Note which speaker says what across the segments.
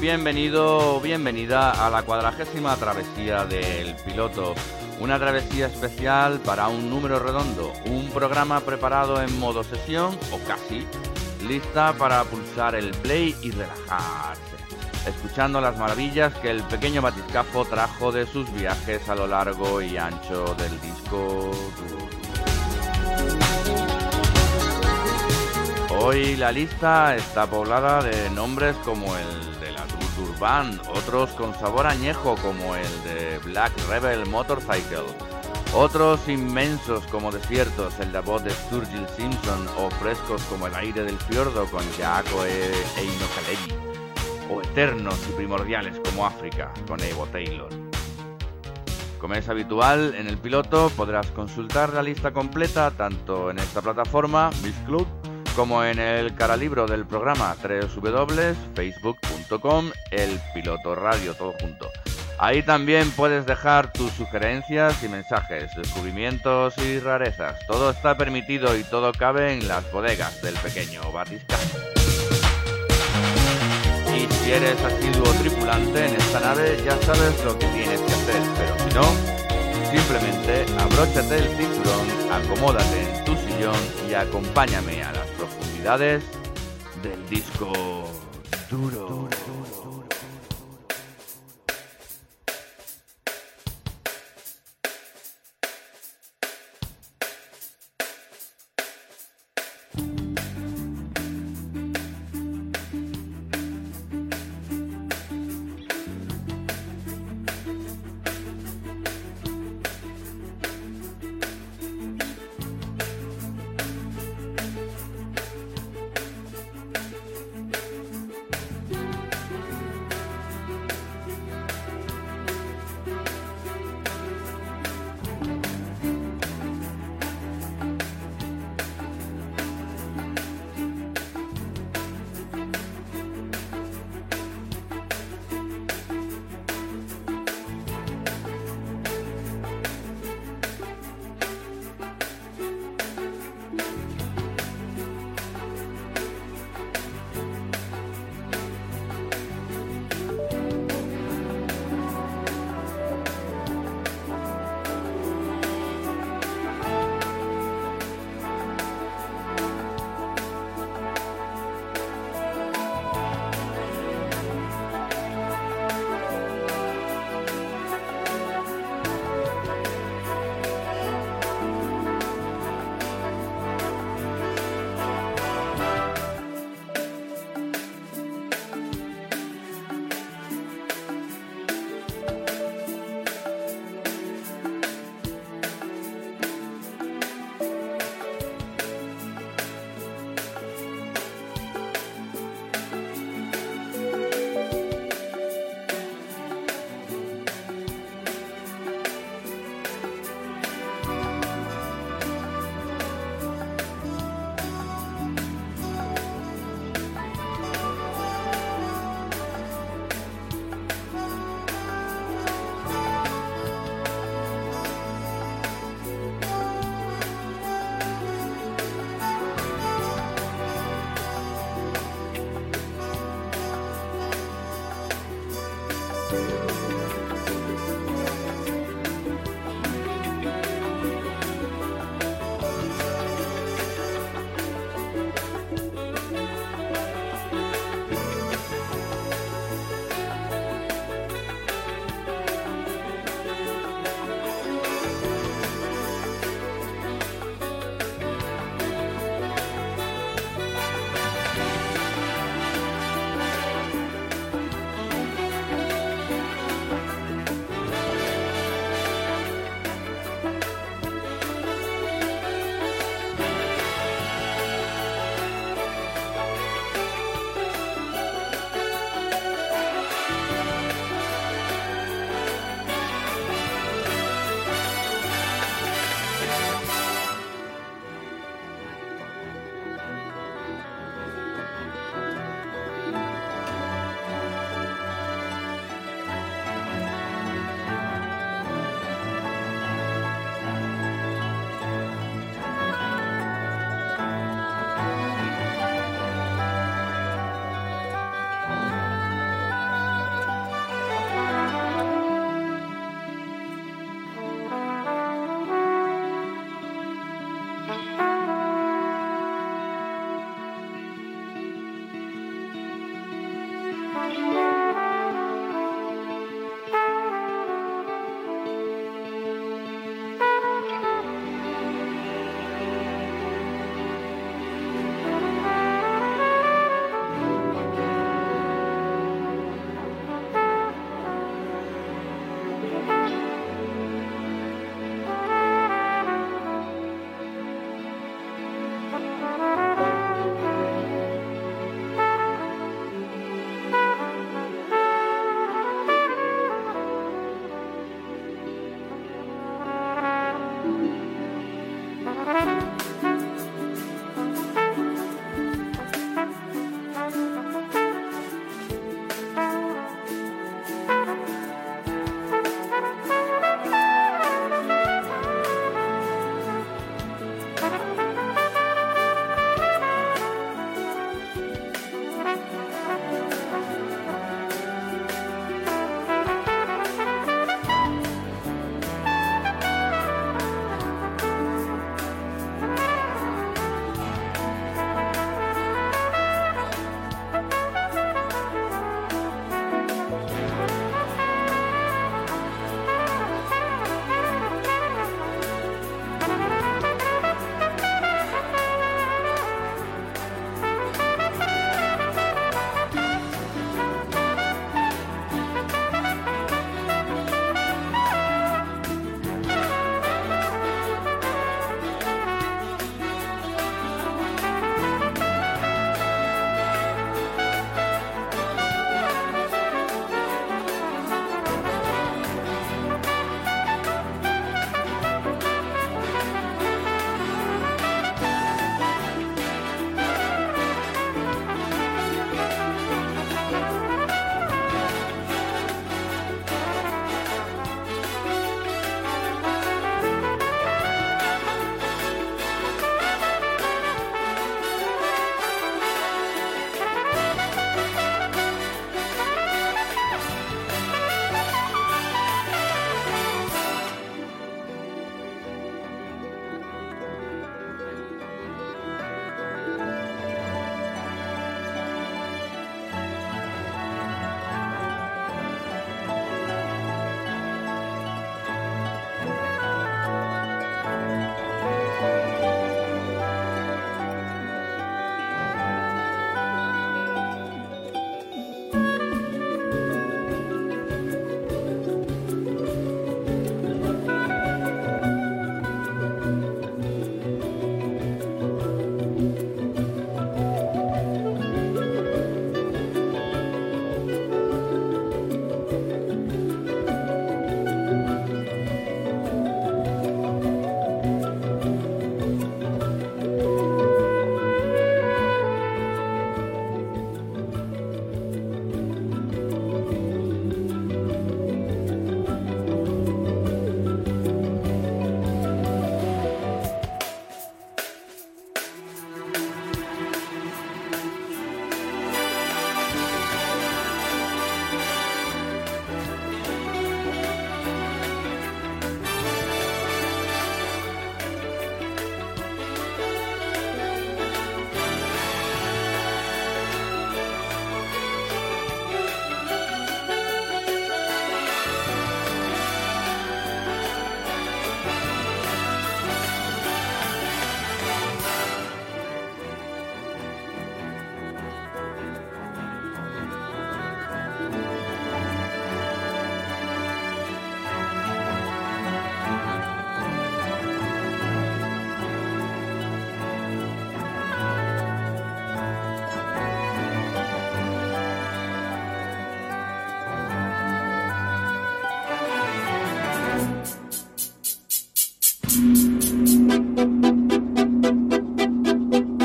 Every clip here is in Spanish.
Speaker 1: Bienvenido bienvenida a la cuadragésima travesía del piloto. Una travesía especial para un número redondo, un programa preparado en modo sesión o casi, lista para pulsar el play y relajarse, escuchando las maravillas que el pequeño batiscafo trajo de sus viajes a lo largo y ancho del disco. Hoy la lista está poblada de nombres como el Band, otros con sabor añejo como el de Black Rebel Motorcycle, otros inmensos como desiertos, el de voz de Sturgill Simpson, o frescos como el aire del fiordo con Jaco e Kaleri, o eternos y primordiales como África con Evo Taylor. Como es habitual, en el piloto podrás consultar la lista completa tanto en esta plataforma, Club como en el caralibro del programa www.facebook.com el piloto radio todo junto. Ahí también puedes dejar tus sugerencias y mensajes, descubrimientos y rarezas. Todo está permitido y todo cabe en las bodegas del pequeño Batiscafo. Y si eres asiduo tripulante en esta nave, ya sabes lo que tienes que hacer, pero si no, simplemente abróchate el cinturón, acomódate en tu sillón y acompáñame a las profundidades del disco duro.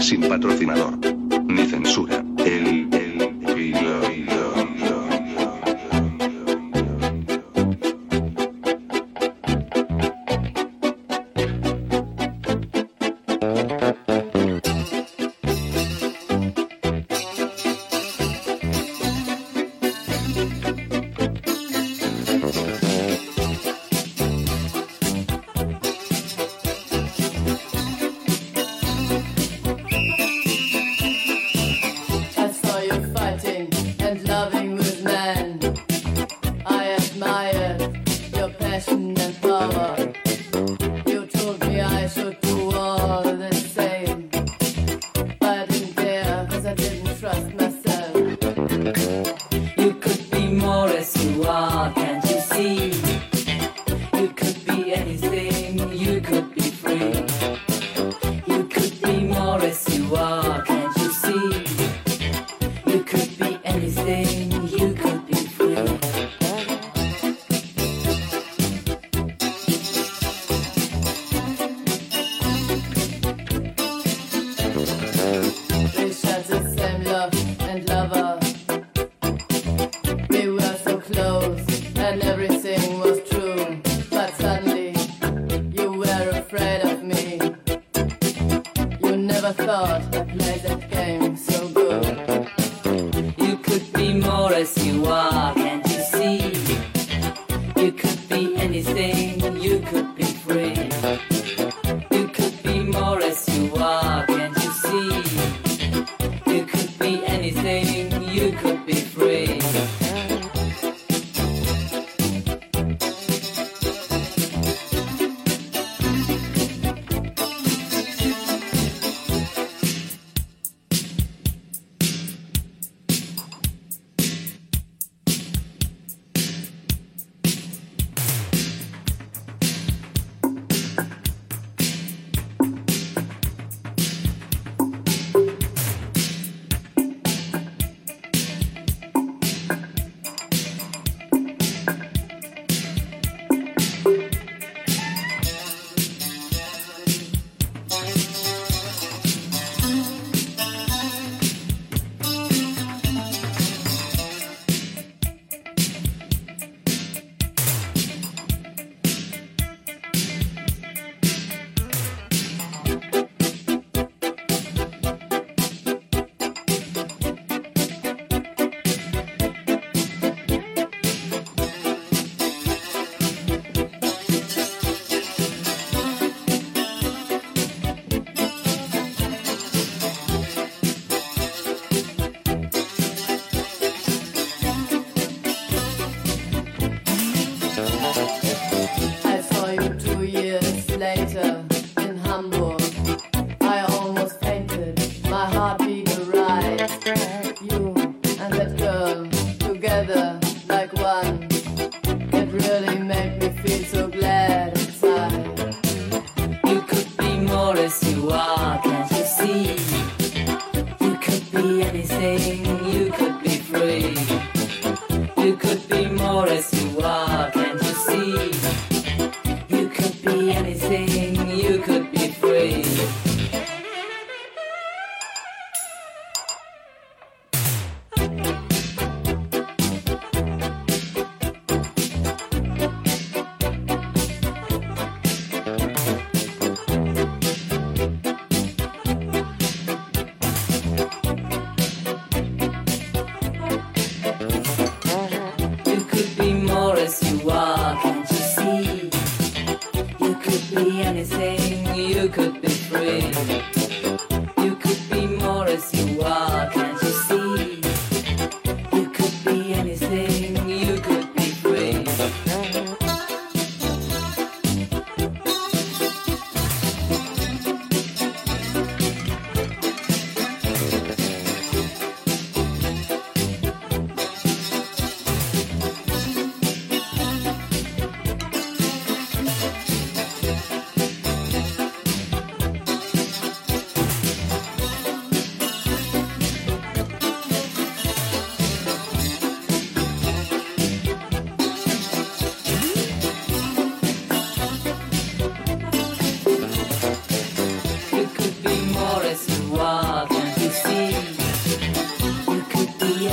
Speaker 2: Sin patrocinador. Ni censura.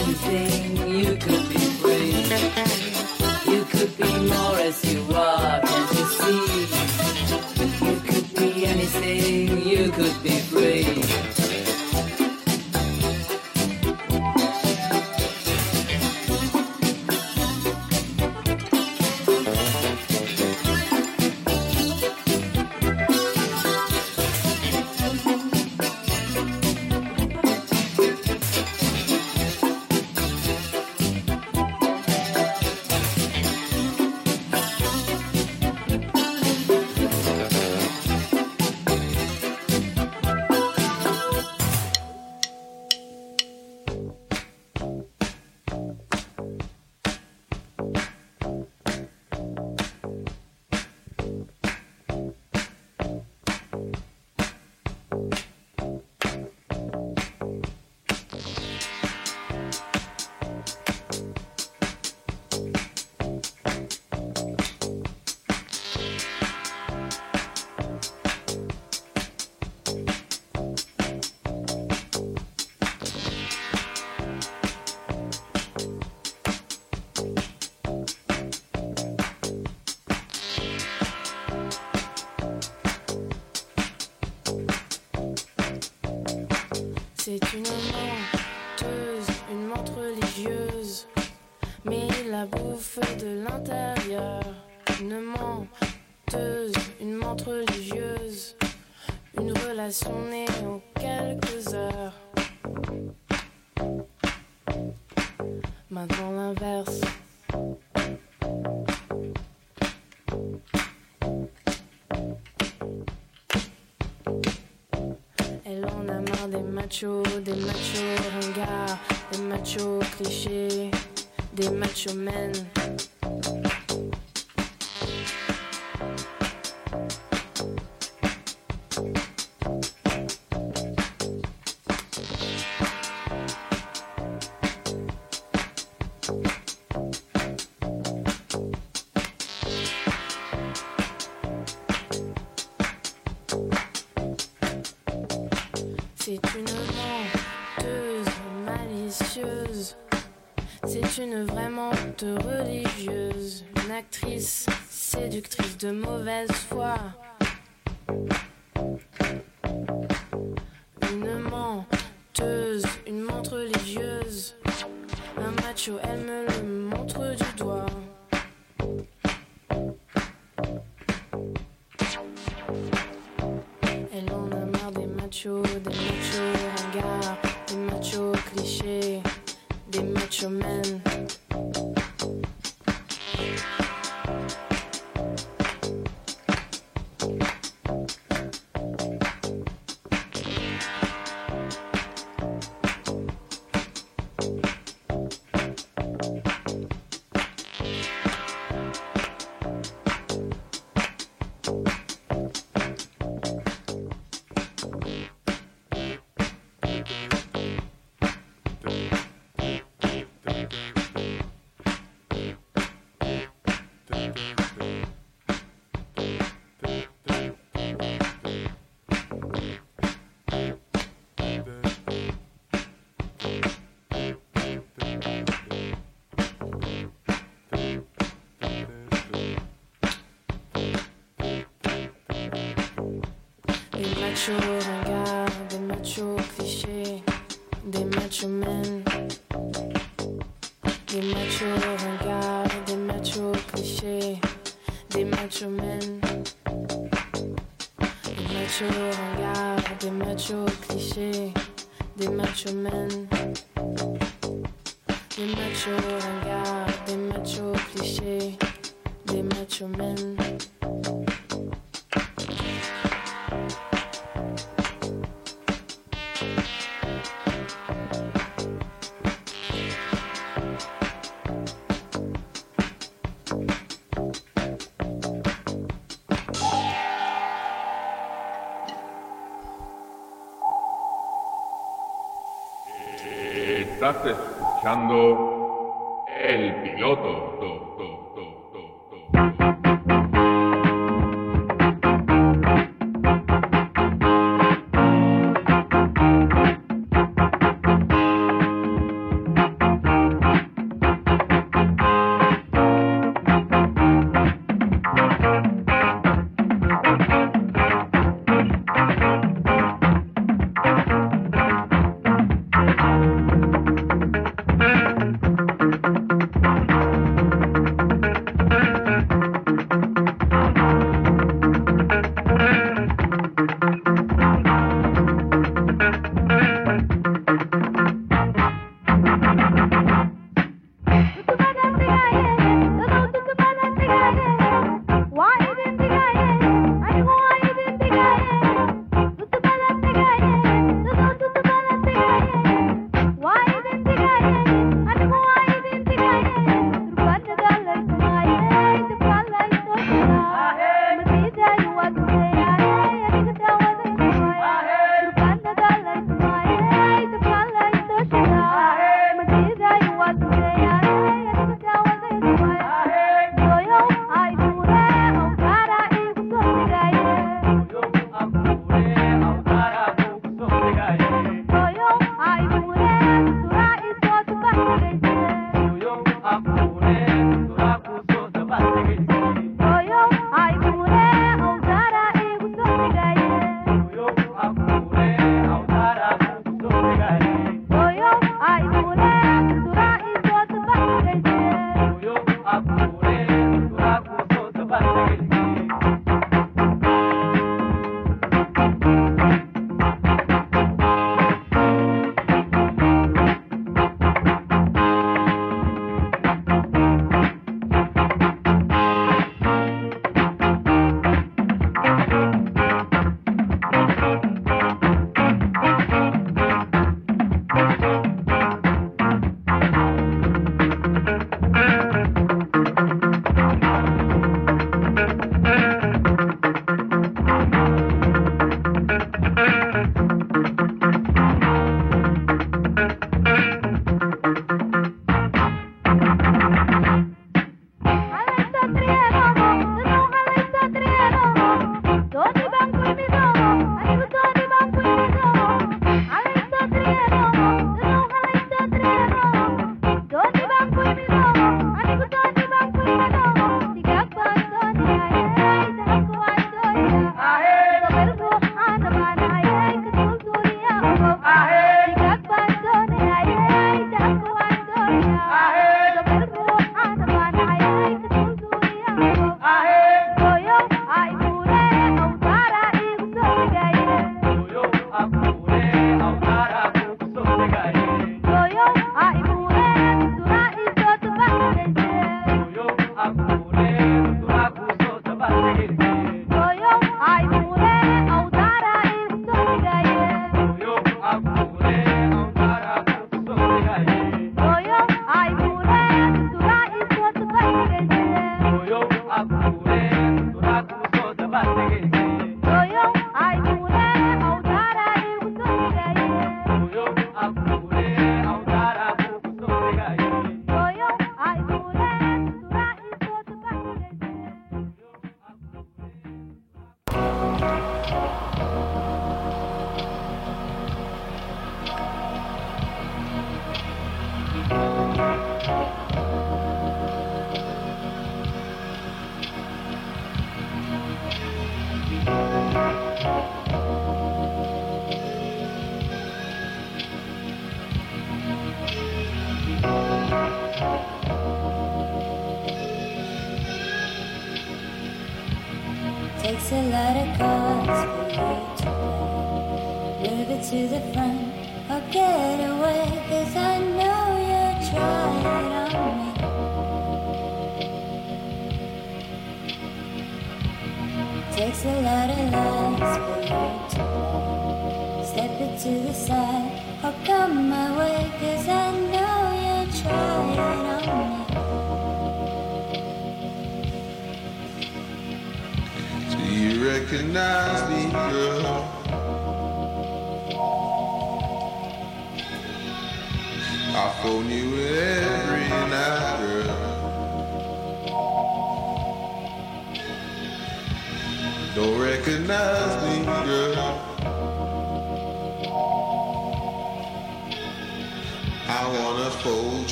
Speaker 3: anything, you could be brave. You could be more
Speaker 4: machos, des machos ringards, des machos clichés, des machos men. Séductrice de mauvaise foi. Une menteuse, une montre religieuse. Un macho, elle me le des matchs au regard, des matchs au cliché, des matchs humaines, des matchs au regard, des matchs au cliché, des matchs humaines, des
Speaker 5: matchs au. 感動。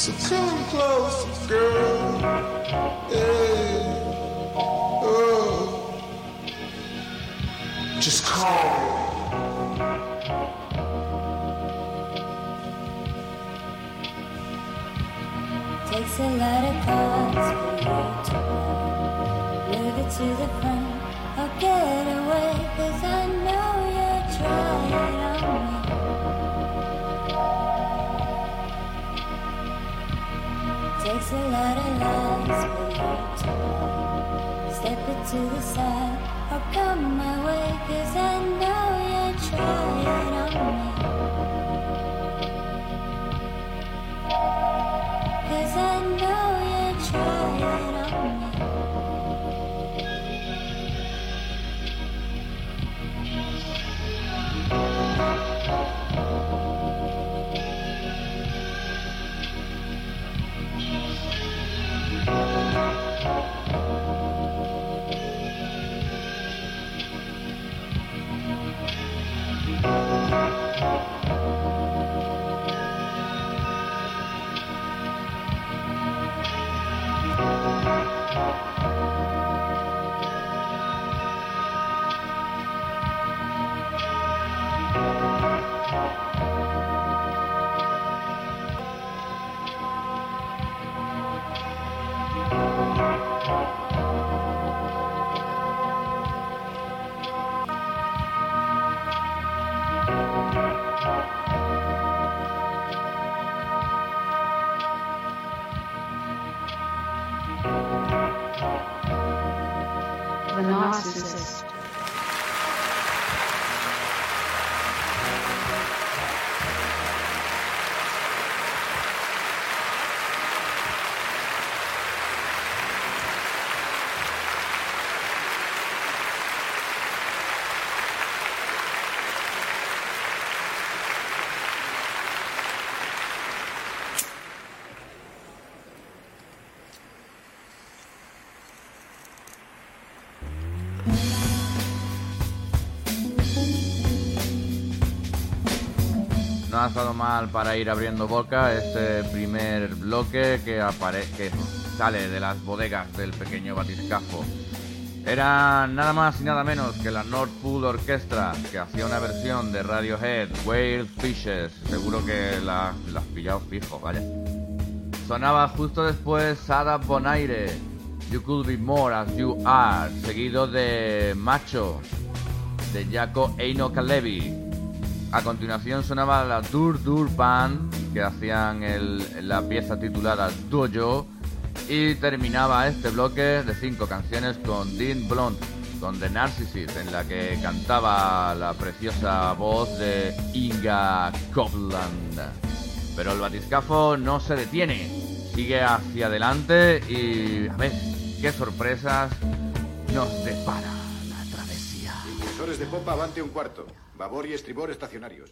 Speaker 5: So come close, girl. Hey. Oh. Just call.
Speaker 6: Takes a lot of cards for you to. Move it to the front I'll get away, cause I know you're trying A lot of lies. Step it to the side or oh, come my way, cause I know you're trying on me.
Speaker 1: Ha estado mal para ir abriendo boca este primer bloque que, apare que sale de las bodegas del pequeño batiscafo. Era nada más y nada menos que la North Pool Orchestra que hacía una versión de Radiohead, Whale Fishes. Seguro que la, la has pillado fijo, vaya. Sonaba justo después Sada Bonaire, You Could Be More As You Are, seguido de Macho, de Jaco Eino Kalevi. A continuación sonaba la Dur Dur Band, que hacían la pieza titulada Dojo, y terminaba este bloque de cinco canciones con Dean Blunt, con The Narcissist, en la que cantaba la preciosa voz de Inga Copland. Pero el batiscafo no se detiene, sigue hacia adelante y a ver qué sorpresas nos depara la travesía.
Speaker 7: Impulsores de popa avante un cuarto. Babor y estribor estacionarios.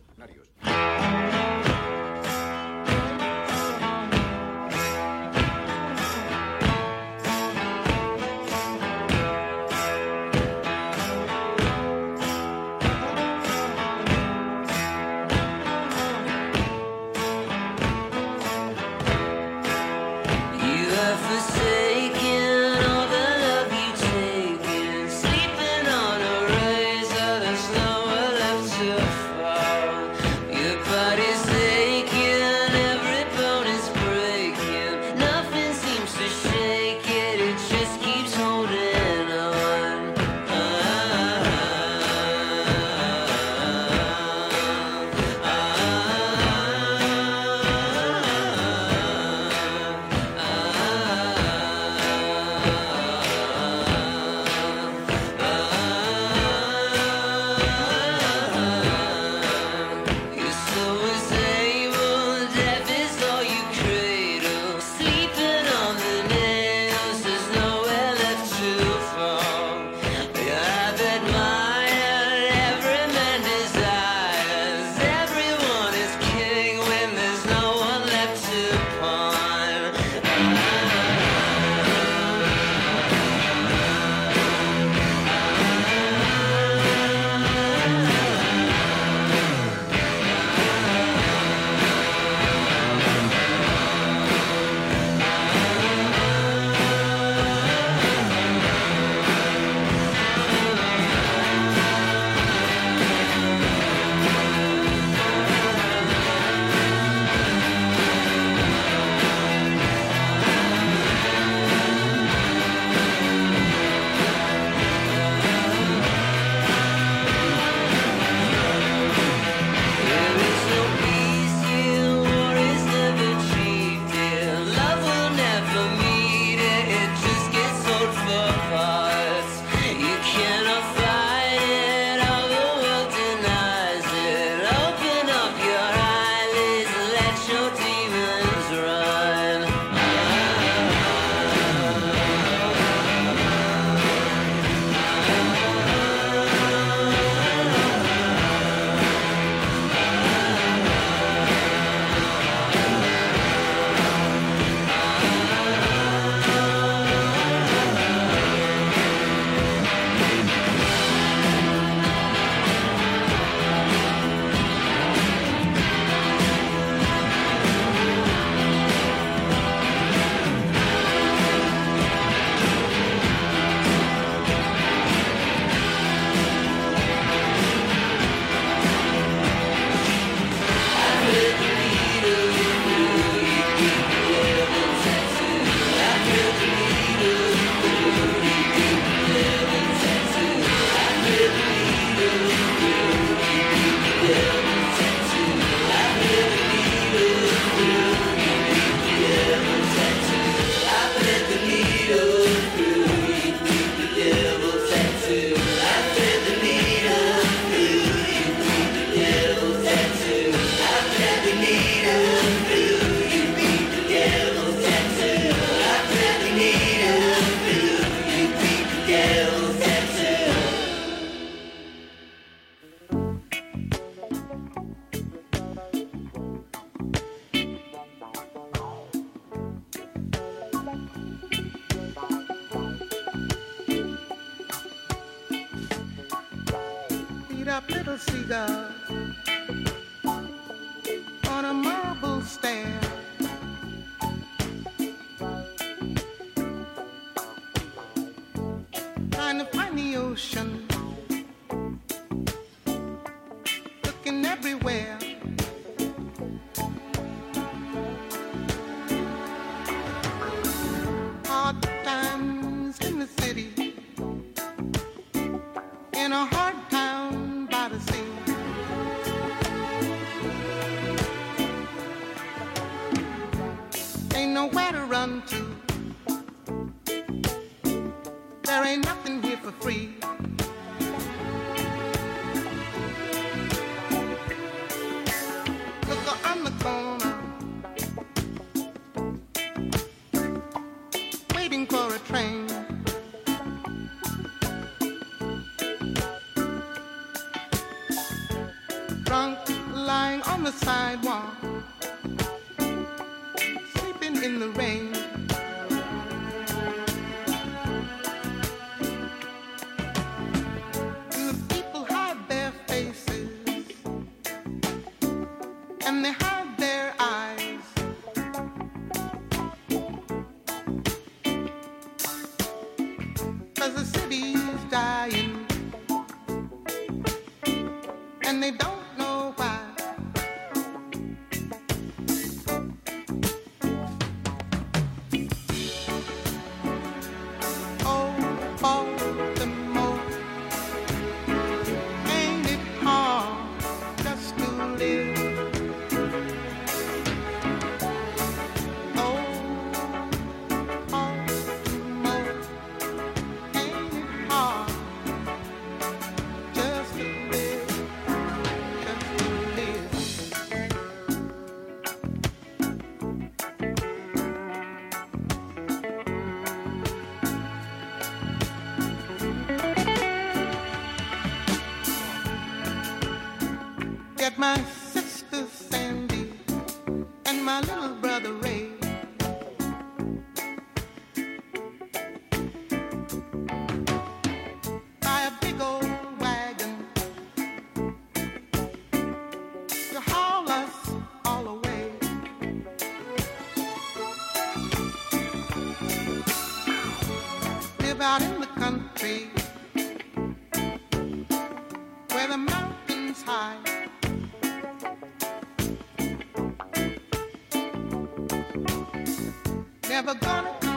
Speaker 8: Looking everywhere.
Speaker 9: Never gonna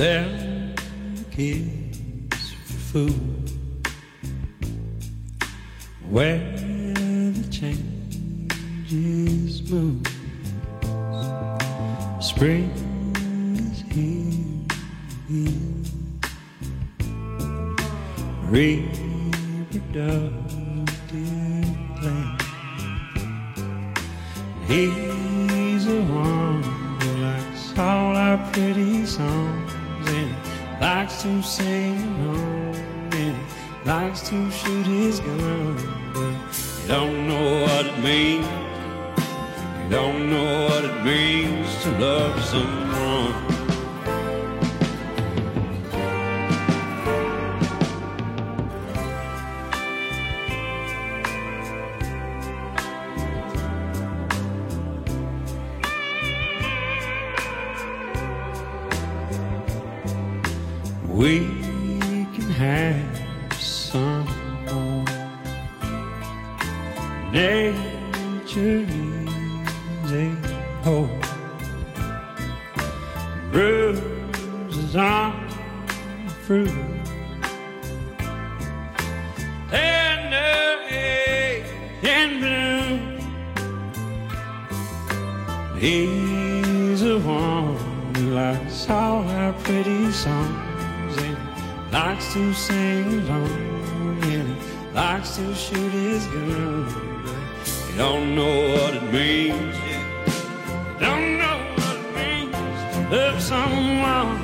Speaker 10: Selling kids for food. Someone. Nature is a whole Roses on fruit. Tender egg in He's the one who likes all our pretty songs And likes to sing along likes to shoot his gun, but he don't know what it means. He don't know what it means to love someone.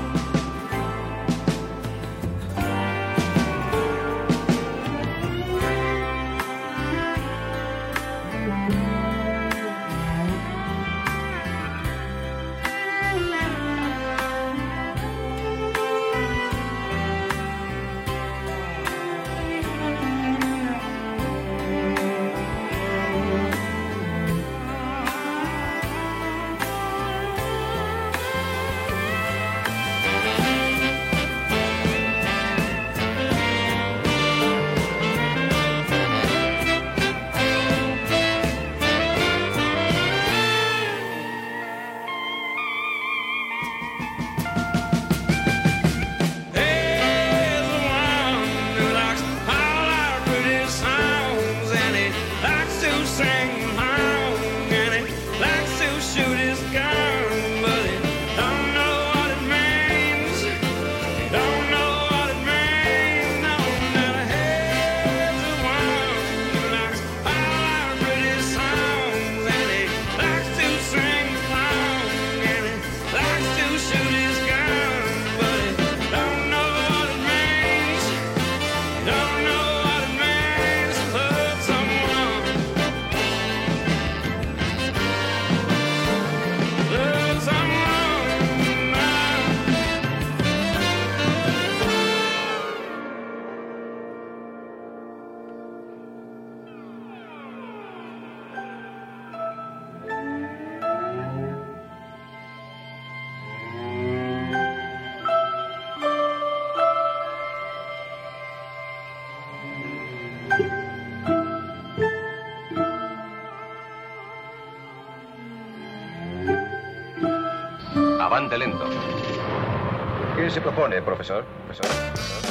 Speaker 11: Avante lento.
Speaker 12: ¿Qué se propone, profesor? ¿Profesor?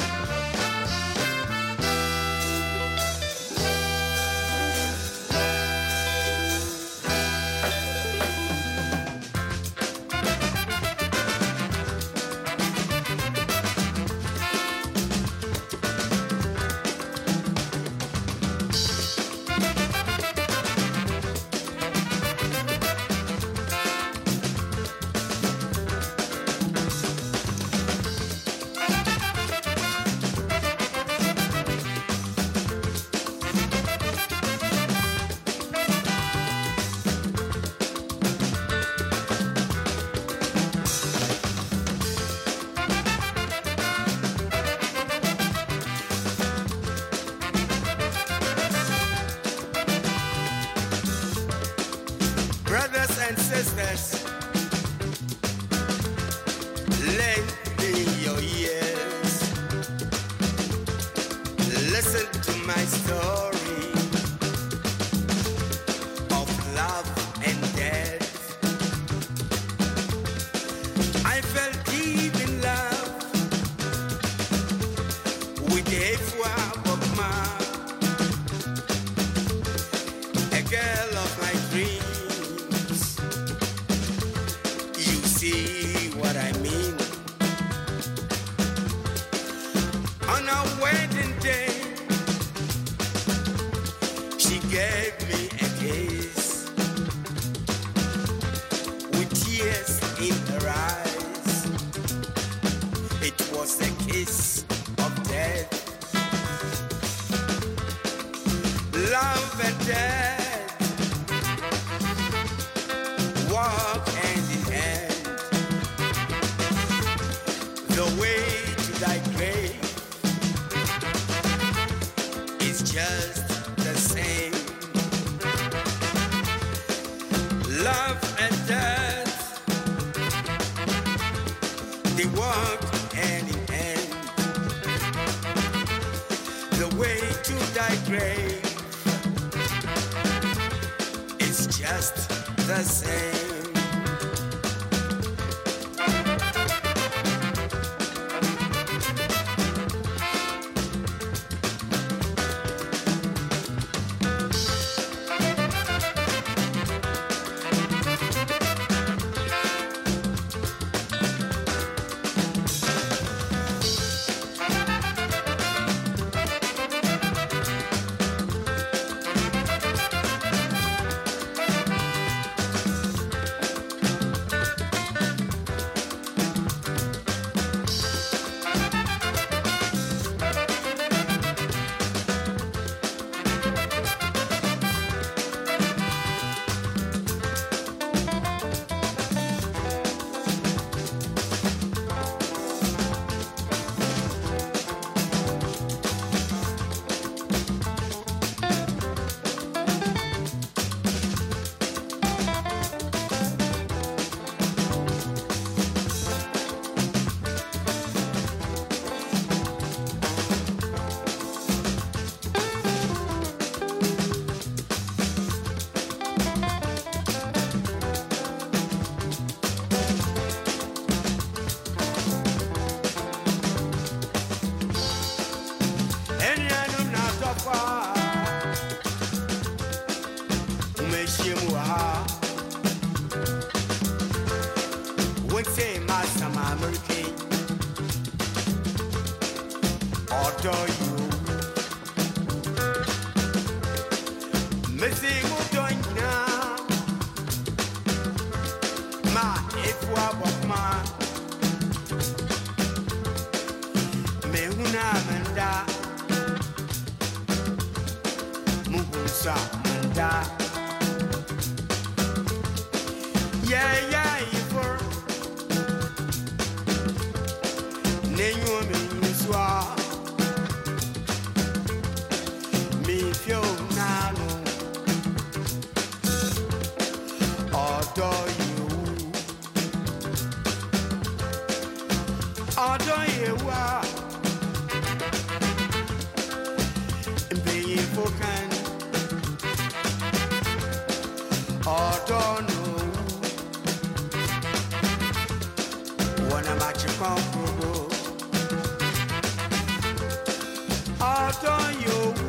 Speaker 12: ọdún yòówù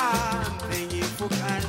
Speaker 1: àmẹ̀yìn fúkan.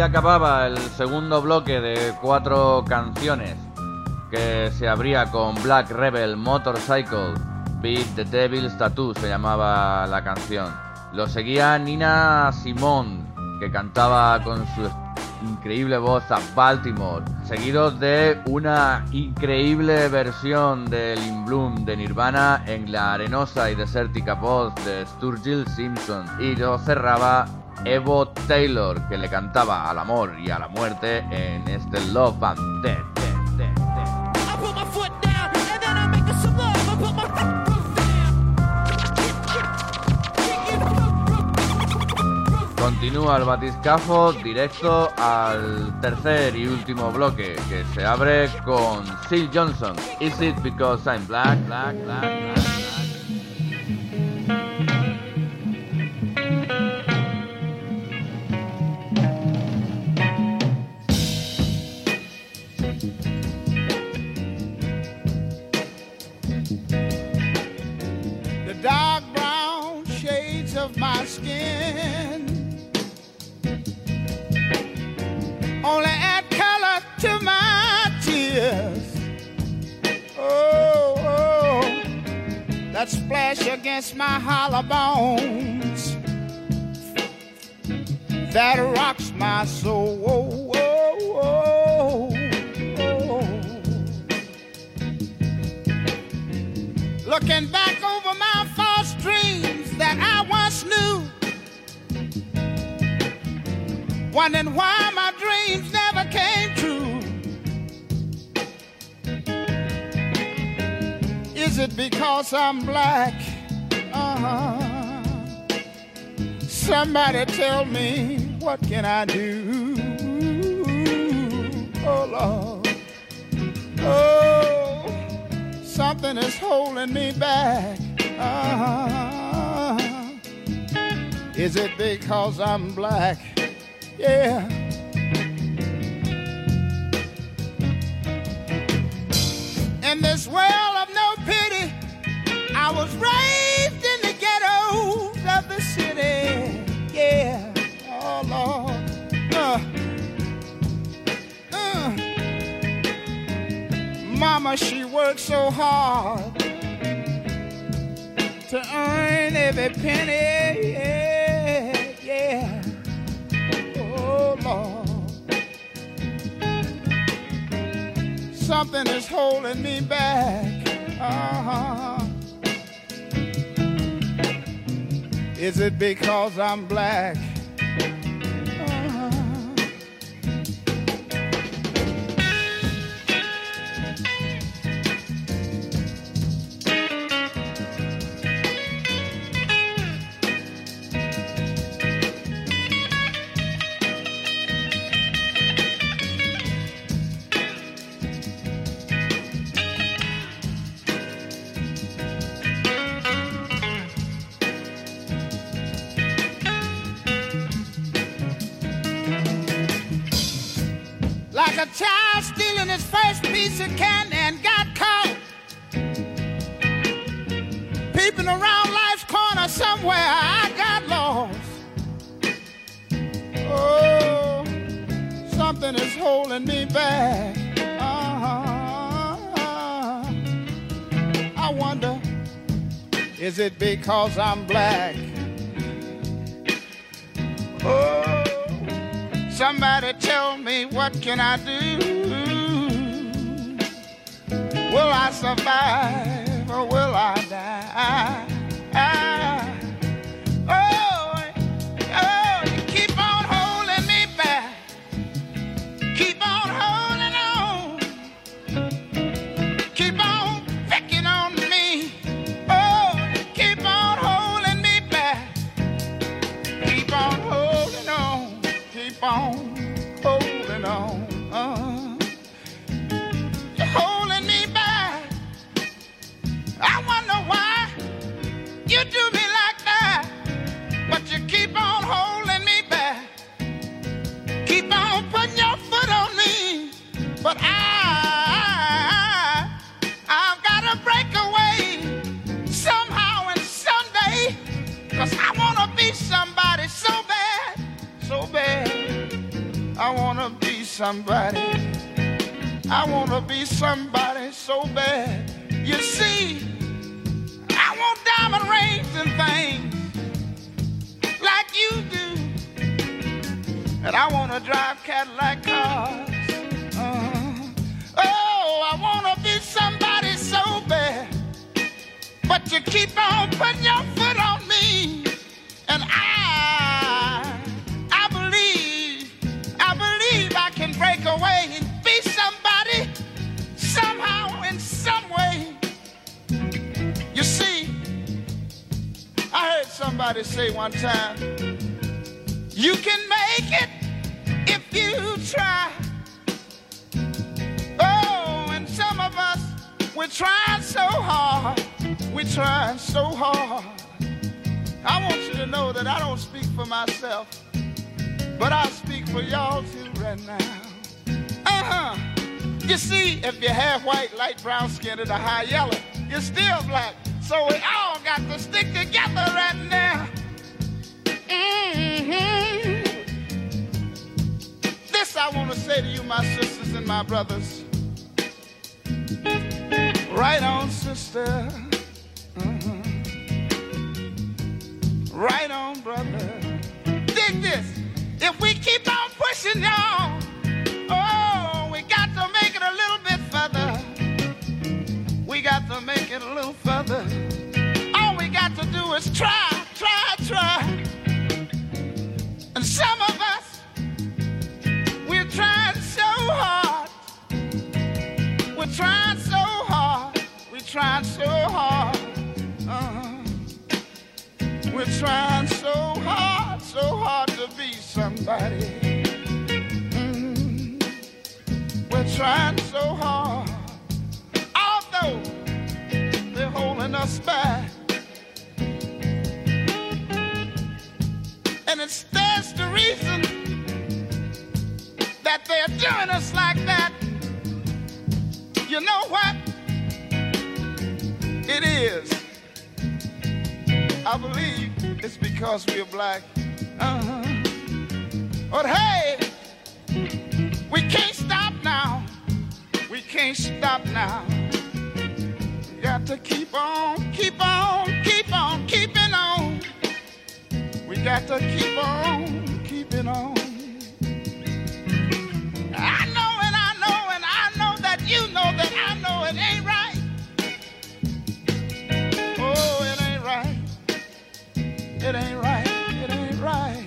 Speaker 1: Acababa el segundo bloque de cuatro canciones que se abría con Black Rebel Motorcycle, Beat the Devil's Tattoo se llamaba la canción. Lo seguía Nina Simone, que cantaba con su increíble voz a Baltimore, seguido de una increíble versión del In Bloom de Nirvana en la arenosa y desértica voz de Sturgill Simpson. Y lo cerraba Evo Taylor, que le cantaba al amor y a la muerte en este Love and Death. Continúa el batiscafo directo al tercer y último bloque que se abre con Sil Johnson. Is it because I'm black, black, black, black,
Speaker 8: soul. Oh, oh, oh. Looking back over my false dreams that I once knew. Wondering why my dreams never came true. Is Is it because I'm black? Uh-huh. Somebody tell me what can I do? Oh Lord. Oh, something is holding me back. Uh-huh. Is it because I'm black? Yeah. In this world of no pity, I was raised Mama, she worked so hard to earn every penny. Yeah, yeah. Oh Lord. Something is holding me back. Uh-huh. Is it because I'm black? Because I'm black? Oh. Somebody tell me what can I do? Will I survive or will I die? Somebody say one time, you can make it if you try. Oh, and some of us, we're trying so hard. We're trying so hard. I want you to know that I don't speak for myself, but I speak for y'all too right now. Uh-huh. You see, if you're half white, light brown skinned, or high yellow, you're still black. So we all got to stick together right now. hmm This I want to say to you, my sisters and my brothers. Right on, sister. Mhm. Right on, brother. Dig this. If we keep on pushing y'all, to try, try, try. And some of us, we're trying so hard. We're trying so hard. We're trying so hard. Uh-huh. We're trying so hard, so hard to be somebody. Mm. We're trying so hard, although they're holding us back. And it's that's the reason that they're doing us like that. You know what? It is. I believe it's because we're black. Uh-huh. But hey, we can't stop now. We can't stop now. We got to keep on, keep on, keep on, keep on. Got to keep on, keeping on. I know and I know and I know that you know that I know it ain't right. Oh, it ain't right. It ain't right. It ain't right.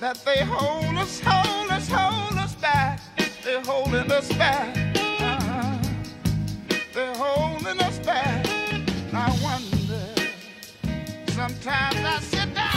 Speaker 8: That they hold us, hold us, hold us back. They're holding us back. Uh-huh. They're holding us back. I wonder. Sometimes I sit down,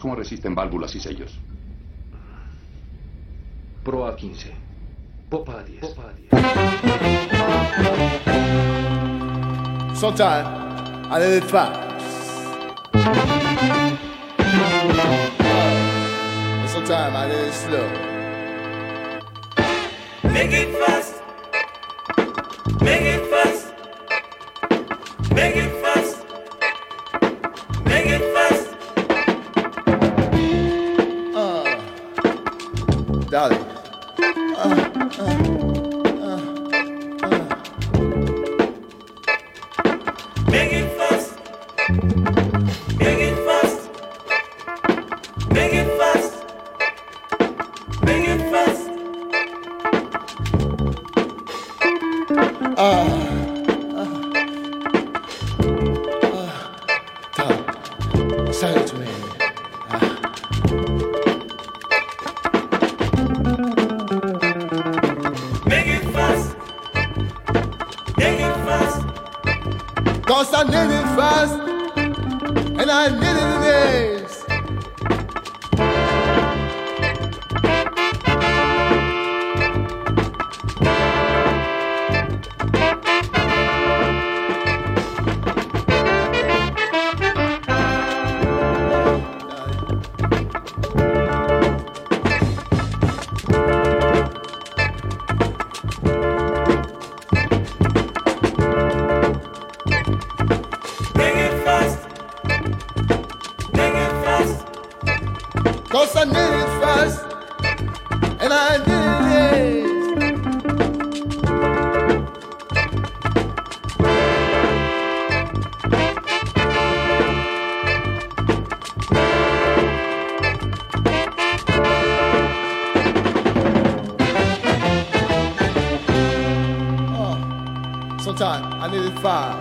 Speaker 13: Veamos cómo resisten válvulas y sellos.
Speaker 14: Proa 15. Popa
Speaker 15: a 10. Popa a 10. Sometime, I did it
Speaker 3: fast.
Speaker 15: Sometimes I did it slow.
Speaker 3: Make it fast.
Speaker 15: time. I need it fast.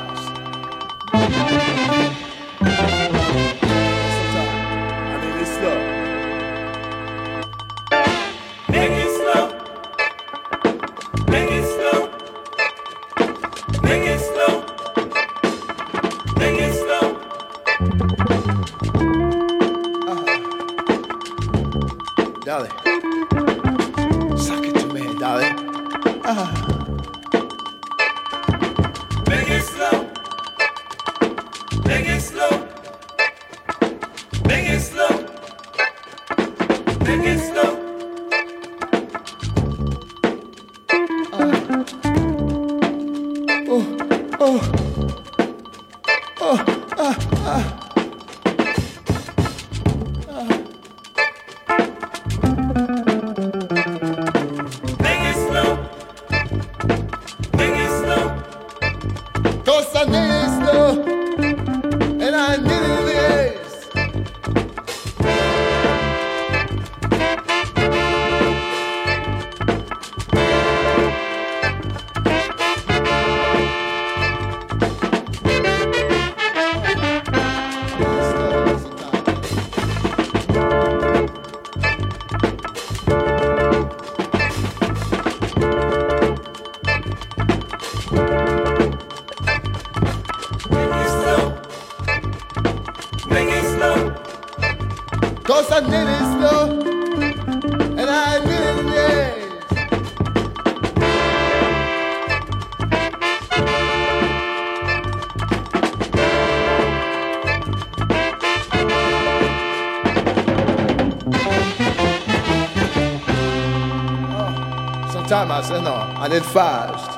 Speaker 15: time. I said, no, I did fast.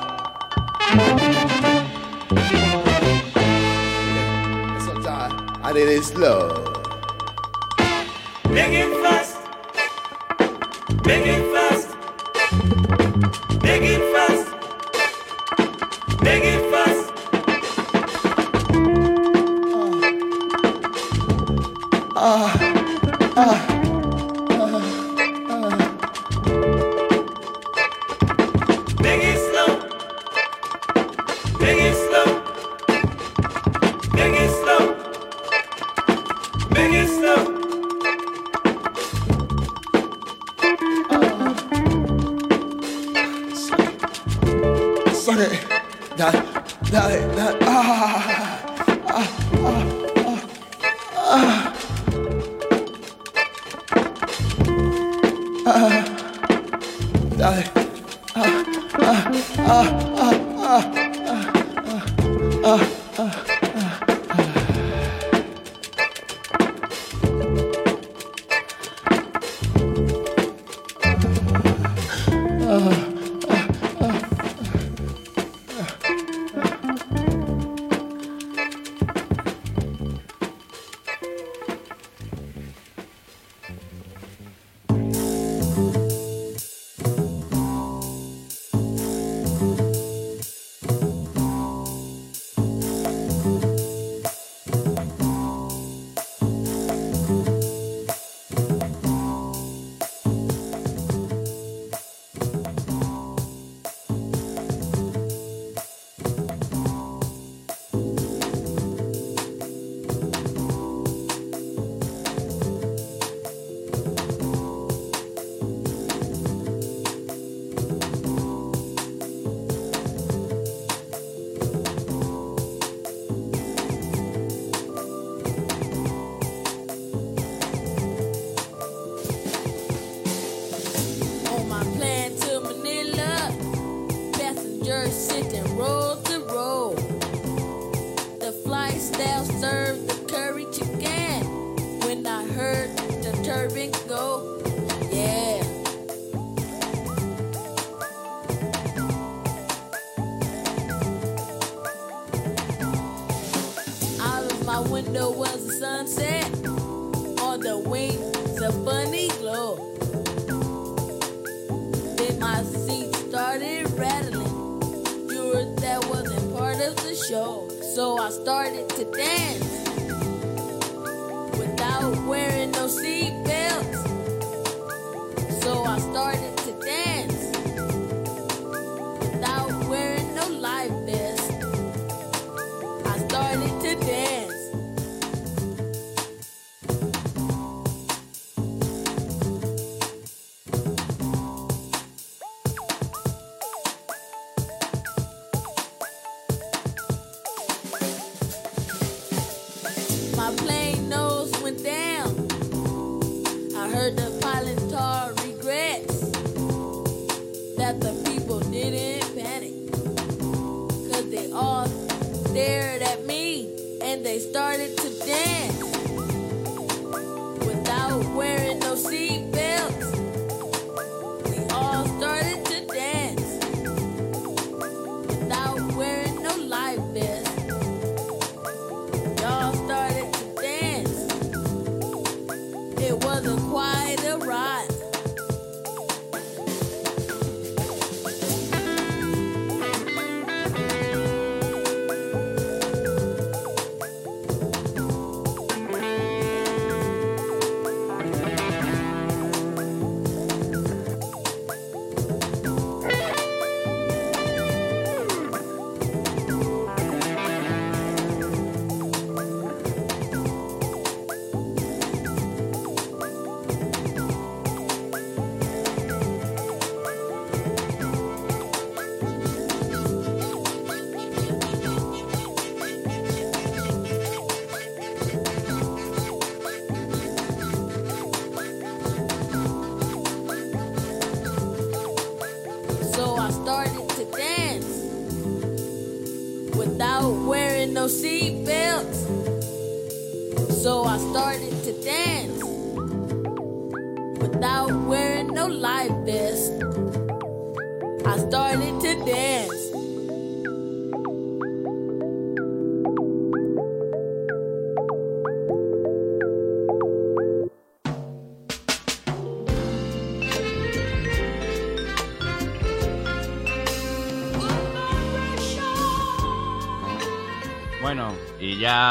Speaker 15: Sometimes I did it slow.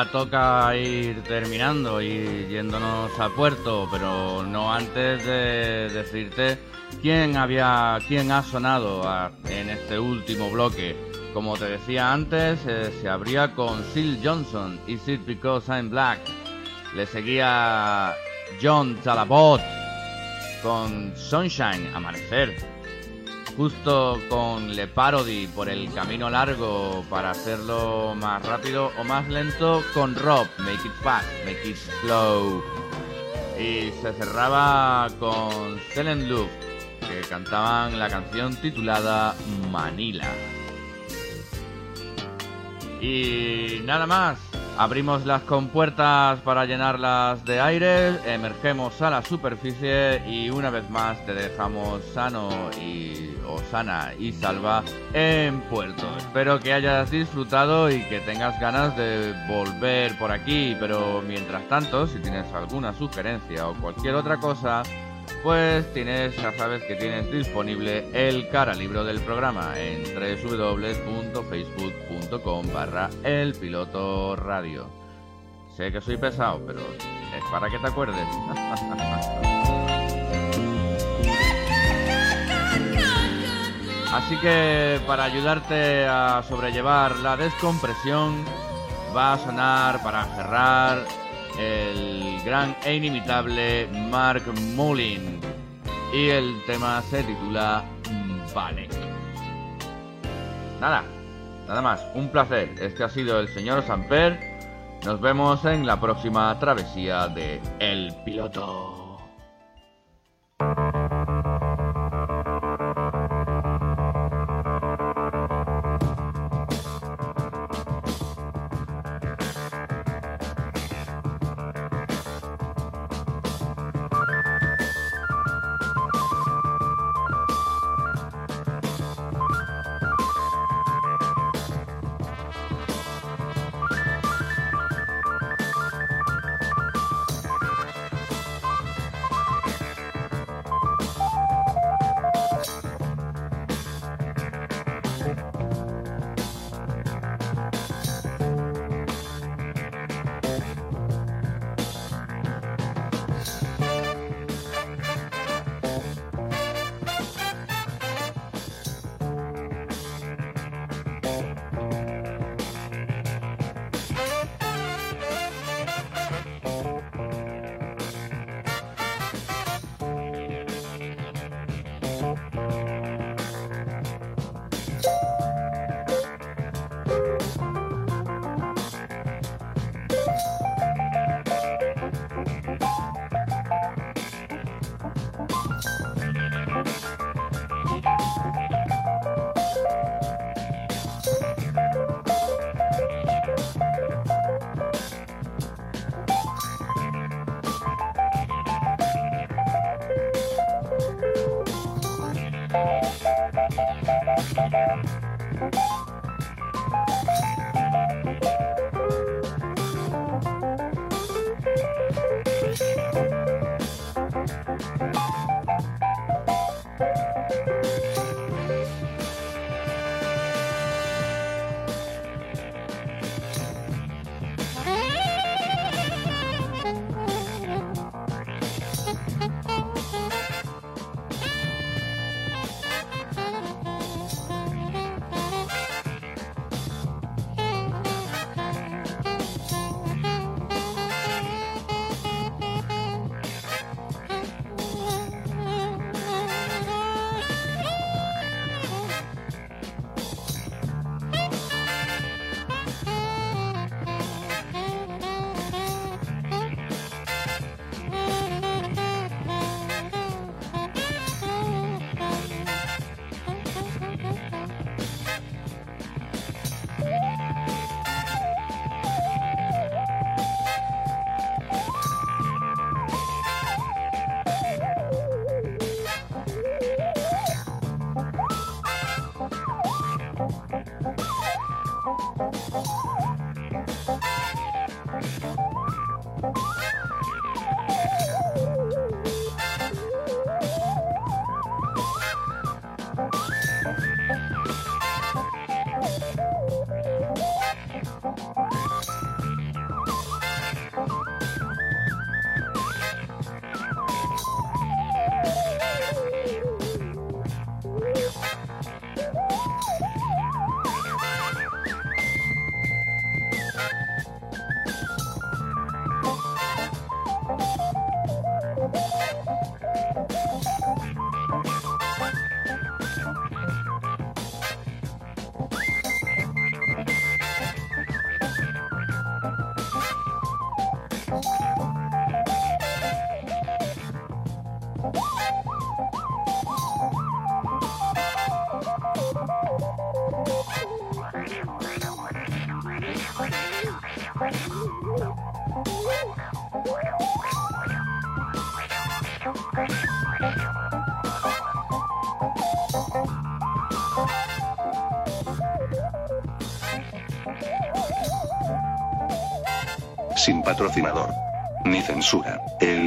Speaker 1: Toca ir terminando y yéndonos a puerto, pero no antes de decirte quién había, quién ha sonado en este último bloque. Como te decía antes, eh, se abría con Sil Johnson, Is It Because I'm Black. Le seguía John Talabot con Sunshine, Amanecer justo con Le Parody por el camino largo para hacerlo más rápido o más lento con Rob, Make It Fast, Make It Slow. Y se cerraba con Selen Loop, que cantaban la canción titulada Manila. Y nada más, abrimos las compuertas para llenarlas de aire, emergemos a la superficie y una vez más te dejamos sano y o sana y salva en puerto. Espero que hayas disfrutado y que tengas ganas de volver por aquí, pero mientras tanto, si tienes alguna sugerencia o cualquier otra cosa, pues tienes, ya sabes que tienes disponible el cara libro del programa en www.facebook.com barra el piloto radio. Sé que soy pesado, pero es para que te acuerdes. Así que para ayudarte a sobrellevar la descompresión, va a sonar para cerrar el gran e inimitable Mark Mullin. Y el tema se titula Vale. Nada, nada más, un placer. Este ha sido el señor Samper. Nos vemos en la próxima travesía de El Piloto.
Speaker 13: Patrocinador. Ni censura. El,